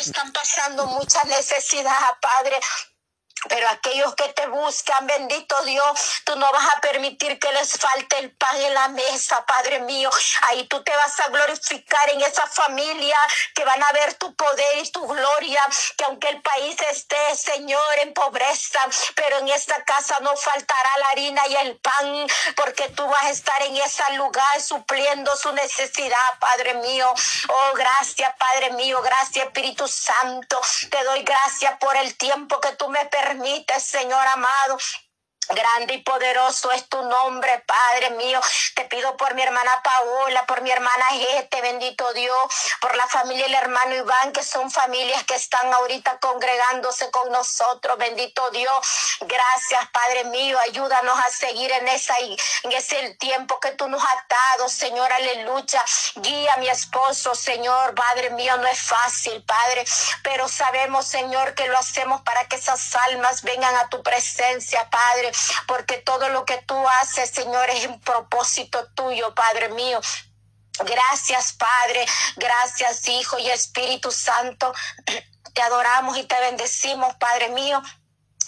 están pasando mucha necesidad, Padre. Pero aquellos que te buscan, bendito Dios, tú no vas a permitir que les falte el pan en la mesa, Padre mío. Ahí tú te vas a glorificar en esa familia, que van a ver tu poder y tu gloria, que aunque el país esté, Señor, en pobreza, pero en esta casa no faltará la harina y el pan, porque tú vas a estar en ese lugar supliendo su necesidad, Padre mío. Oh, gracias, Padre mío, gracias, Espíritu Santo. Te doy gracias por el tiempo que tú me permites permite, Señor amado, Grande y poderoso es tu nombre, Padre mío. Te pido por mi hermana Paola, por mi hermana Gete, bendito Dios, por la familia y el hermano Iván, que son familias que están ahorita congregándose con nosotros, bendito Dios. Gracias, Padre mío. Ayúdanos a seguir en, esa, en ese tiempo que tú nos has dado, Señor, aleluya. Guía a mi esposo, Señor, Padre mío. No es fácil, Padre, pero sabemos, Señor, que lo hacemos para que esas almas vengan a tu presencia, Padre porque todo lo que tú haces, Señor, es un propósito tuyo, Padre mío. Gracias, Padre. Gracias, Hijo y Espíritu Santo. Te adoramos y te bendecimos, Padre mío,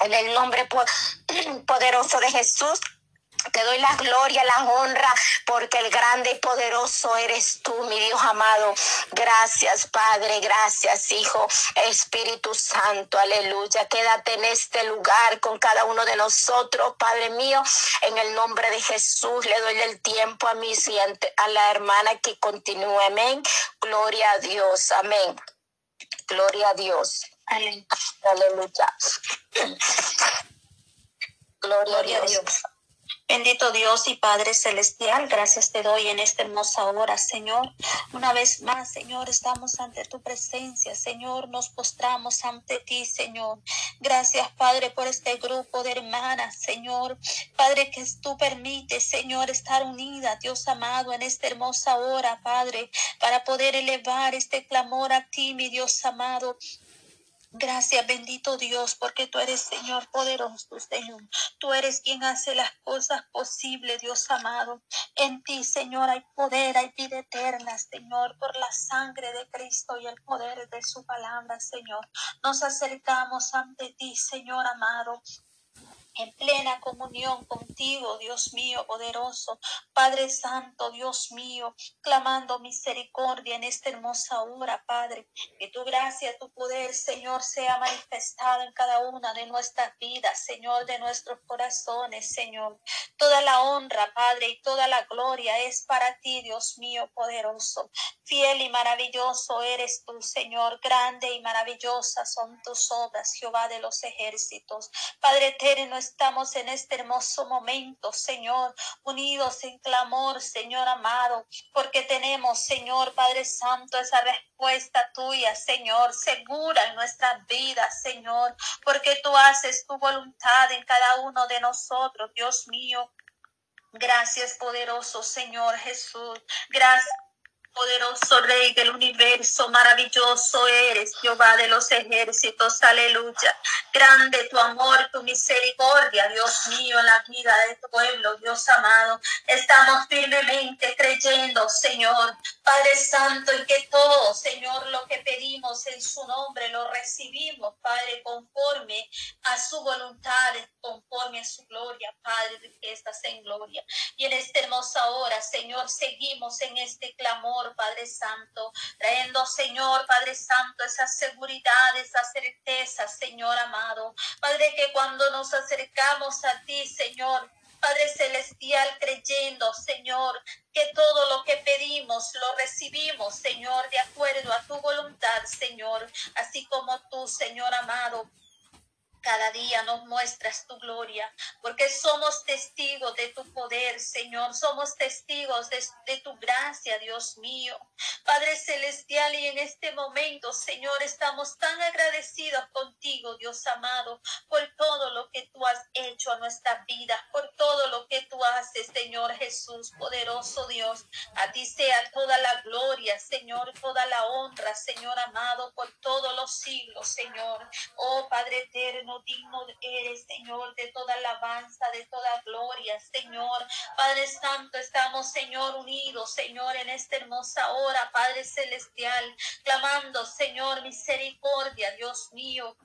en el nombre poderoso de Jesús. Te doy la gloria, la honra, porque el grande y poderoso eres tú, mi Dios amado. Gracias, Padre, gracias, Hijo, Espíritu Santo, aleluya. Quédate en este lugar con cada uno de nosotros, Padre mío. En el nombre de Jesús le doy el tiempo a mi siguiente, a la hermana que continúe. Amén. Gloria a Dios. Amén. Gloria a Dios. Aleluya. Gloria, a Dios. Bendito Dios y Padre Celestial, gracias te doy en esta hermosa hora, Señor. Una vez más, Señor, estamos ante tu presencia, Señor, nos postramos ante ti, Señor. Gracias, Padre, por este grupo de hermanas, Señor. Padre, que tú permites, Señor, estar unida, Dios amado, en esta hermosa hora, Padre, para poder elevar este clamor a ti, mi Dios amado. Gracias, bendito Dios, porque tú eres Señor poderoso, Señor. Tú eres quien hace las cosas posibles, Dios amado. En ti, Señor, hay poder, hay vida eterna, Señor, por la sangre de Cristo y el poder de su palabra, Señor. Nos acercamos ante ti, Señor amado en plena comunión contigo, Dios mío poderoso, Padre Santo, Dios mío, clamando misericordia en esta hermosa hora, Padre. Que tu gracia, tu poder, Señor, sea manifestado en cada una de nuestras vidas, Señor, de nuestros corazones, Señor. Toda la honra, Padre, y toda la gloria es para ti, Dios mío poderoso. Fiel y maravilloso eres tú, Señor. Grande y maravillosa son tus obras, Jehová de los ejércitos. Padre eterno, estamos en este hermoso momento, Señor, unidos en clamor, Señor amado, porque tenemos, Señor Padre Santo, esa respuesta tuya, Señor, segura en nuestras vidas, Señor, porque tú haces tu voluntad en cada uno de nosotros, Dios mío. Gracias, poderoso Señor Jesús. Gracias poderoso Rey del universo, maravilloso eres, Jehová de los ejércitos, aleluya. Grande tu amor, tu misericordia, Dios mío, en la vida de tu pueblo, Dios amado. Estamos firmemente creyendo, Señor, Padre Santo, en que todo, Señor, lo que pedimos en su nombre lo recibimos, Padre, conforme a su voluntad, conforme a su gloria, Padre, que estás en gloria. Y en esta hermosa hora, Señor, seguimos en este clamor Padre Santo, trayendo, Señor, Padre Santo, esa seguridad, esa certeza, Señor amado. Padre, que cuando nos acercamos a ti, Señor, Padre Celestial, creyendo, Señor, que todo lo que pedimos lo recibimos, Señor, de acuerdo a tu voluntad, Señor, así como tú, Señor amado, cada día nos muestras tu gloria, porque somos testigos de tu poder, Señor. Somos testigos de, tu gracia, Dios mío. Padre Celestial, y en este momento, Señor, estamos tan agradecidos contigo, Dios amado, por todo lo que tú has hecho a nuestra vida, por todo lo que tú haces, Señor Jesús, poderoso Dios. A ti sea toda la gloria, Señor, toda la honra, Señor amado, por todos los siglos, Señor. Oh Padre eterno digno eres, Señor, de toda alabanza, de toda gloria, Señor. Padre Santo, estamos, Señor, unidos, Señor, en esta hermosa hora, Padre Celestial, clamando, Señor, misericordia, Dios mío.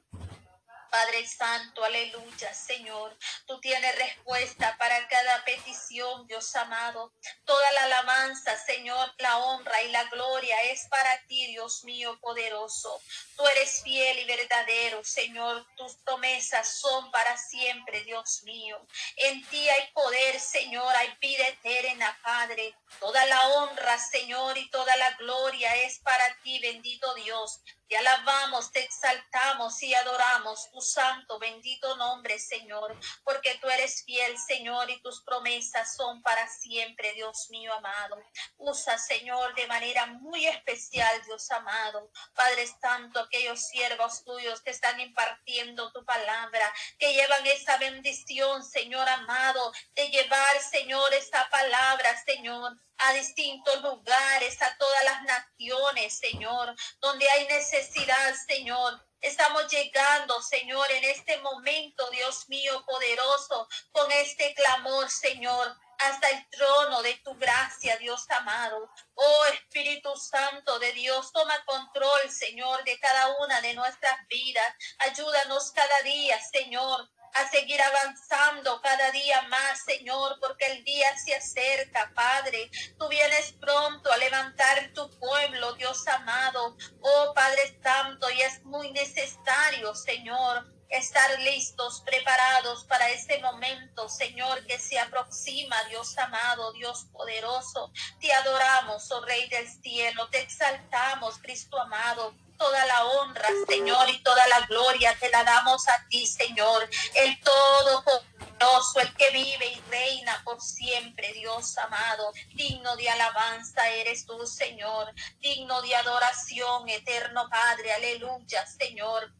Padre Santo, aleluya, Señor. Tú tienes respuesta para cada petición, Dios amado. Toda la alabanza, Señor, la honra y la gloria es para ti, Dios mío poderoso. Tú eres fiel y verdadero, Señor. Tus promesas son para siempre, Dios mío. En ti hay poder, Señor, hay vida eterna, Padre. Toda la honra, Señor, y toda la gloria es para ti, bendito Dios. Te alabamos, te exaltamos y adoramos tu santo, bendito nombre, Señor, porque tú eres fiel, Señor, y tus promesas son para siempre, Dios mío amado. Usa, Señor, de manera muy especial, Dios amado. Padre Santo, aquellos siervos tuyos que están impartiendo tu palabra, que llevan esa bendición, Señor amado, de llevar, Señor, esta palabra, Señor a distintos lugares, a todas las naciones, Señor, donde hay necesidad, Señor. Estamos llegando, Señor, en este momento, Dios mío poderoso, con este clamor, Señor, hasta el trono de tu gracia, Dios amado. Oh Espíritu Santo de Dios, toma control, Señor, de cada una de nuestras vidas. Ayúdanos cada día, Señor, a seguir avanzando cada día más, Señor, porque el día se acerca, Padre. Tú vienes pronto a levantar tu pueblo, Dios amado. Oh Padre Santo, y es muy necesario, Señor, estar listos, preparados para este momento, Señor, que se aproxima, Dios amado, Dios poderoso. Te adoramos, oh Rey del cielo, te exaltamos, Cristo amado toda la honra, Señor, y toda la gloria te la damos a ti, Señor, el Todopoderoso, el que vive y reina por siempre, Dios amado, digno de alabanza eres tú, Señor, digno de adoración, eterno Padre, aleluya, Señor.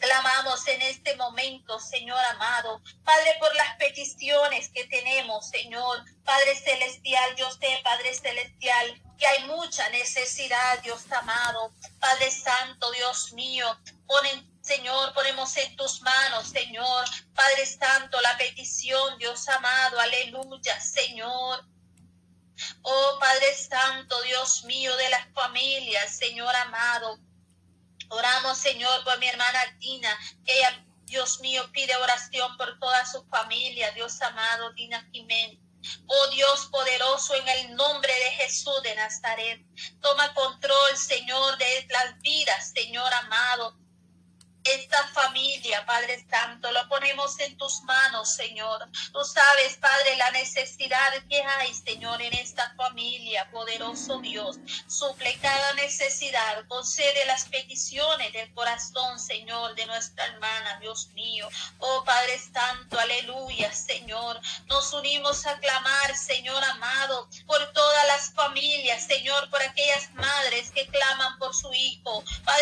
Clamamos en este momento, Señor amado, Padre, por las peticiones que tenemos, Señor, Padre celestial, yo sé, Padre celestial, que hay mucha necesidad, Dios amado, Padre Santo, Dios mío, ponen Señor, ponemos en tus manos, Señor, Padre Santo, la petición, Dios amado, aleluya, Señor. Oh Padre Santo, Dios mío, de las familias, Señor amado. Oramos, Señor, por mi hermana Dina, que ella, Dios mío, pide oración por toda su familia, Dios amado, Dina Jiménez. Oh Dios poderoso, en el nombre de Jesús de Nazaret, toma control, Señor, de las vidas, Señor amado esta familia, Padre Santo, lo ponemos en tus manos, Señor. Tú sabes, Padre, la necesidad que hay, Señor, en esta familia, poderoso Dios. Suple cada necesidad, concede las peticiones del corazón, Señor, de nuestra hermana, Dios mío. Oh Padre Santo, aleluya, Señor. Nos unimos a clamar, Señor amado, por todas las familias, Señor, por aquellas madres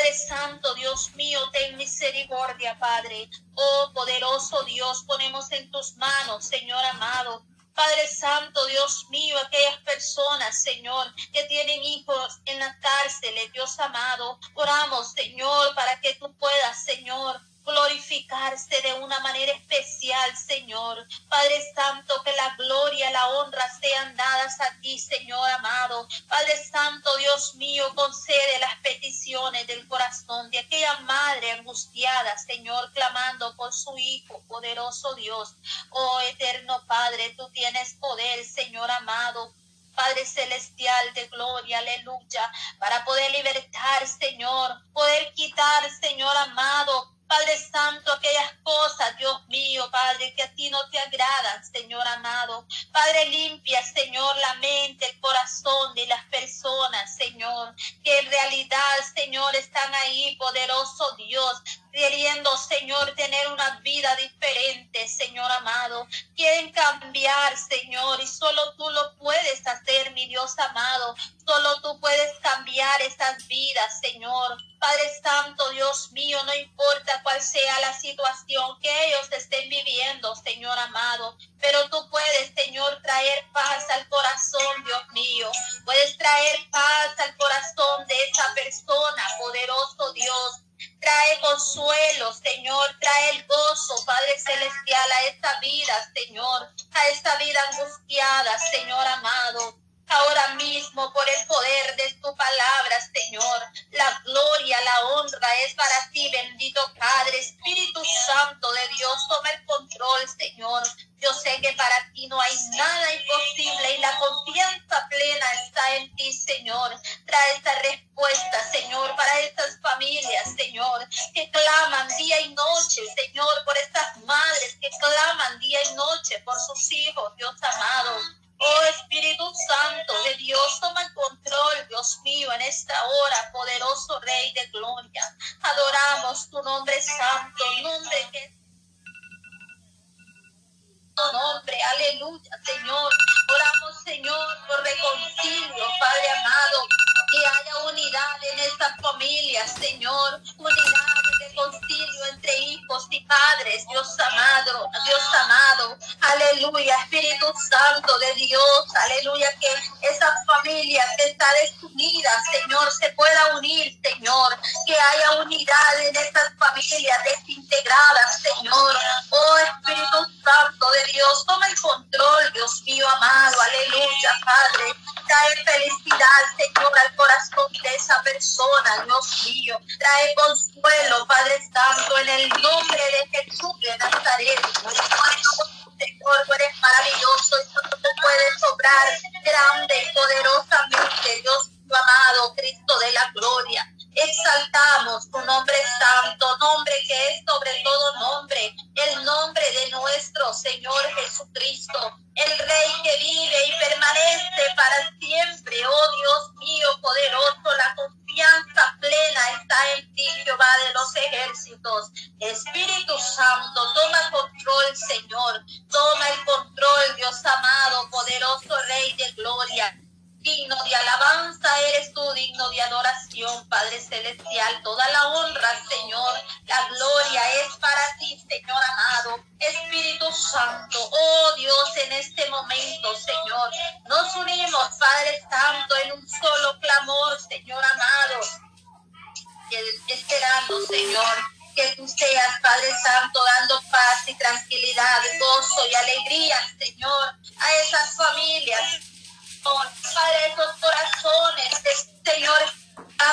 Padre Santo, Dios mío, ten misericordia Padre. Oh poderoso Dios, ponemos en tus manos, Señor amado. Padre Santo, Dios mío, aquellas personas, Señor, que tienen hijos en las cárceles, Dios amado, oramos, Señor, para que tú puedas, Señor, glorificarse de una manera especial, Señor. Padre Santo, que la gloria, la honra sean dadas a ti, Señor amado. Padre Santo, Dios mío, concede las peticiones del corazón de aquella madre angustiada, Señor, clamando por su Hijo, poderoso Dios. Oh eterno Padre, tú tienes poder, Señor amado. Padre celestial de gloria, aleluya, para poder libertar, Señor, poder quitar, Señor amado, Padre Santo, aquellas cosas, Dios mío, Padre, que a ti no te agradan, Señor amado. Padre, limpia, Señor, la mente, el corazón de las personas, Señor, que en realidad, Señor, están ahí, poderoso Dios, queriendo, Señor, tener una vida diferente, Señor amado. Quieren cambiar, Señor, y solo tú lo puedes hacer, mi Dios amado. Solo tú puedes cambiar estas vidas, Señor. Padre Santo, Dios mío, no importa cuál sea la situación que ellos estén viviendo, Señor amado, pero tú puedes, Señor, traer paz al corazón, Dios mío. Puedes traer paz al corazón de esa persona, poderoso Dios. Trae consuelo, Señor, trae el gozo, Padre Celestial, a esta vida, Señor, a esta vida angustiada, Señor amado. Ahora mismo por el poder de tu palabra, Señor. La gloria, la honra es para ti, bendito Padre, Espíritu Santo de Dios, toma el control, Señor. Yo sé que para ti no hay esta familia, Señor, unidad reconcilio entre hijos y padres, Dios amado, Dios amado, aleluya, Espíritu Santo de Dios, aleluya, que esa familia que está desunida, Señor, se pueda unir, Señor, que haya unidad en estas familias desintegradas, Señor, oh Espíritu Santo de Dios, toma el control, Dios mío amado, aleluya, Padre, trae felicidad, Señor, al de esa persona, Dios mío, trae consuelo, Padre Santo, en el nombre de Jesús eres tú, digno de adoración, Padre Celestial. Toda la honra, Señor, la gloria es para ti, Señor amado. Espíritu Santo, oh Dios, en este momento, Señor, nos unimos, Padre Santo, en un solo clamor, Señor amado, esperando, Señor que tú seas, Padre Santo, dando paz y tranquilidad, gozo y alegría, Señor, a esas familias, para esos corazones, Señor,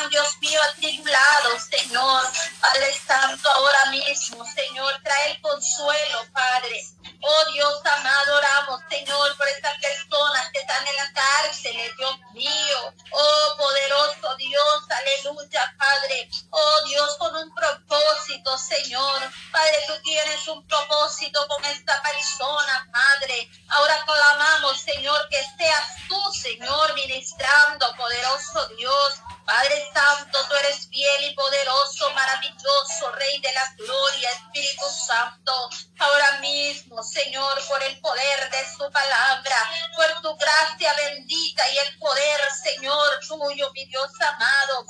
Dios mío, atribulados, Señor, Padre Santo, ahora mismo, Señor, trae el consuelo, Padre. Oh Dios amado, oramos, Señor, por estas personas en la cárcel, Dios mío. Oh poderoso Dios, aleluya, Padre. Oh Dios, con un propósito, Señor. Padre, tú tienes un propósito con esta persona, Padre. Ahora clamamos, Señor, que seas tú, Señor, ministrando, poderoso Dios. Padre Santo, tú eres fiel y poderoso, maravilloso, Rey de la gloria, Espíritu Santo. Ahora mismo, Señor, por el poder de su palabra, por tu gracia bendita y el poder, Señor, tuyo, mi Dios amado.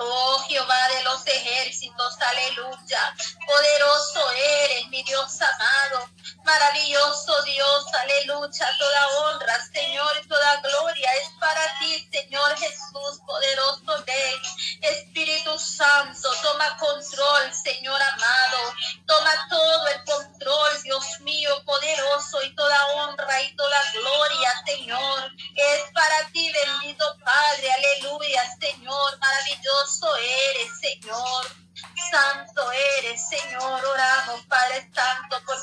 Oh Jehová de los ejércitos, aleluya. Poderoso eres, mi Dios amado. Maravilloso Dios, aleluya. Toda honra, Señor, y toda gloria es para ti, Señor Jesús, poderoso Rey. Espíritu Santo, toma control, Señor amado. Toma todo el control, Dios mío, poderoso, y toda honra y toda gloria, Señor. Es para ti, bendito Padre, aleluya, Señor, maravilloso eres, Señor. Santo eres, Señor. Oramos, Padre Santo, por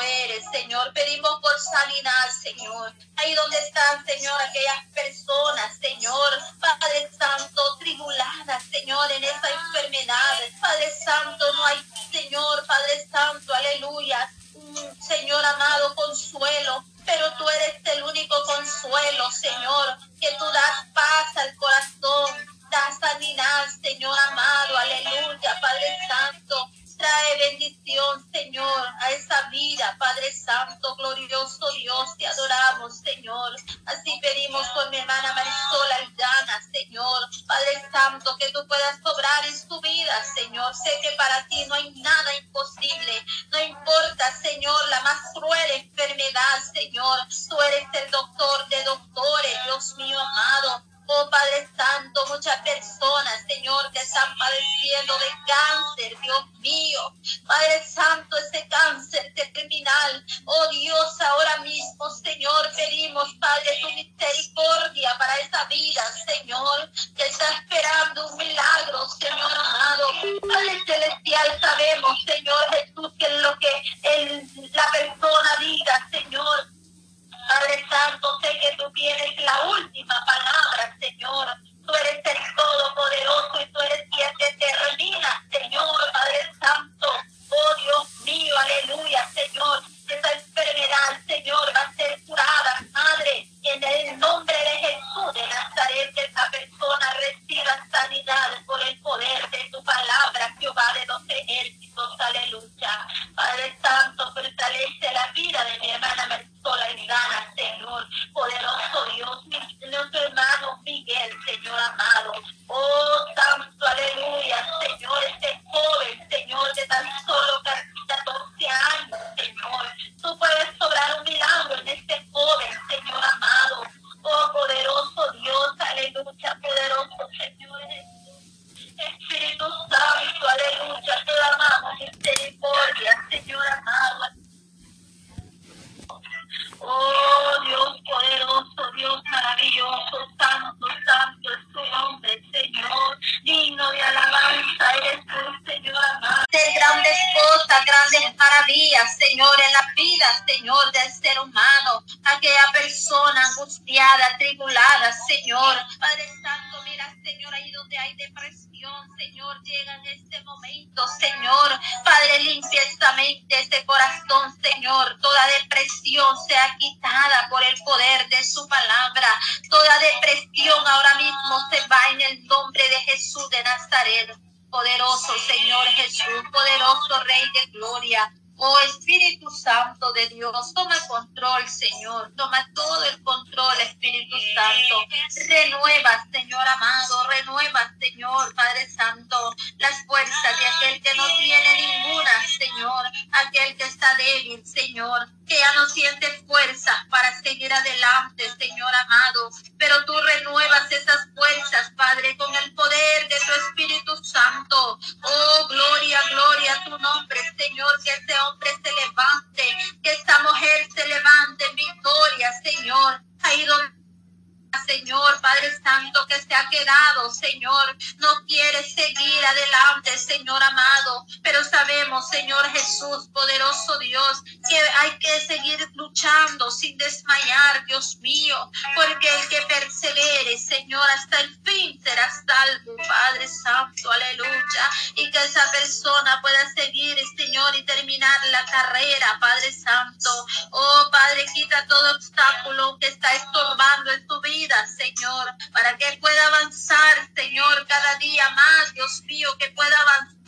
Eres, Señor. Pedimos por sanidad, Señor. Ahí donde están, Señor, aquellas personas, Señor, Padre Santo, tribuladas, Señor, en esa enfermedad. Padre Santo, no hay, Señor, Padre Santo, aleluya. Señor amado, consuelo. Pero tú eres el único consuelo, Señor, que tú das paz al corazón da sanidad, Señor amado, aleluya, Padre Santo, trae bendición Señor, a esa vida, Padre Santo, glorioso Dios, te adoramos, Señor. Así pedimos por mi hermana Marisola Aldana, Señor. Padre Santo, que tú puedas obrar en su vida, Señor. Sé que para ti no hay nada imposible. No importa, Señor, la más cruel enfermedad, Señor. Tú eres el doctor de doctores, Dios mío amado. Oh Padre Santo, muchas personas, Señor, que están padeciendo de cáncer, Dios mío. Padre Santo, ese cáncer terminal. Oh Dios, ahora mismo, Señor, pedimos, Padre, tu misericordia para esa vida, Señor, que está esperando un milagro, Señor amado. Padre Celestial, sabemos, Señor Jesús, que es lo que el, Señor, del ser humano. Aquella persona angustiada, tribulada, Señor. Padre Santo, mira, Señor, ahí donde hay depresión. Señor, llega en este momento, Señor. Padre, limpia esta mente, este corazón, Señor. Toda depresión sea quitada por el poder de su palabra. Toda depresión ahora mismo se va en el nombre de Jesús de Nazaret. Poderoso Señor Jesús, poderoso Rey de Gloria. Oh Espíritu Santo de Dios, toma control, Señor. Toma todo el control, Espíritu Santo. Renueva, Señor amado. Renueva, Señor Padre Santo, las fuerzas de aquel que no tiene ninguna, Señor. Aquel que está débil, Señor. Que ya no siente fuerza para seguir adelante, Señor amado. Pero tú renuevas esas Señor Jesús, poderoso Dios, que hay que seguir luchando sin desmayar, Dios mío, porque el que persevere, Señor, hasta el fin será salvo, Padre Santo, aleluya, y que esa persona pueda seguir, Señor, y terminar la carrera, Padre Santo. Oh, Padre, quita todo obstáculo que está estorbando en tu vida Señor, para que pueda avanzar, Señor, cada día más, Dios mío, que pueda avanzar,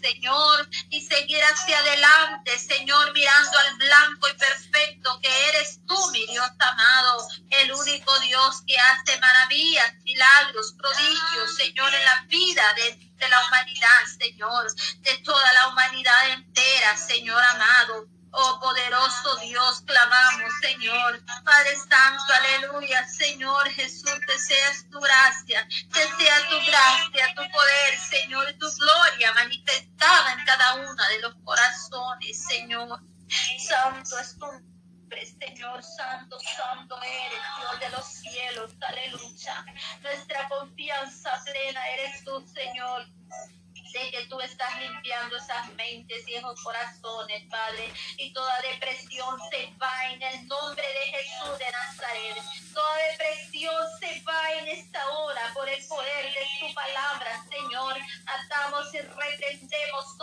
Señor, y seguir hacia adelante, Señor, mirando al blanco y perfecto que eres tú, mi Dios amado, el único Dios que hace maravillas, milagros, prodigios, Señor, en la vida de, de la humanidad, Señor, de toda la humanidad entera, Señor amado. Oh poderoso Dios, clamamos, Señor. Padre Santo, aleluya, Señor Jesús, que seas tu gracia, que sea tu gracia, tu poder, Señor, tu gloria manifestada en cada uno de los corazones, Señor. Santo es tu nombre, Señor, santo, santo eres, Dios de los cielos, aleluya. Nuestra confianza plena eres tú, Señor. Sé que tú estás limpiando esas mentes y esos corazones, Padre. Y toda depresión se va en el nombre de Jesús de Nazaret. Toda depresión se va en esta hora por el poder de tu palabra, Señor. Atamos y reprendemos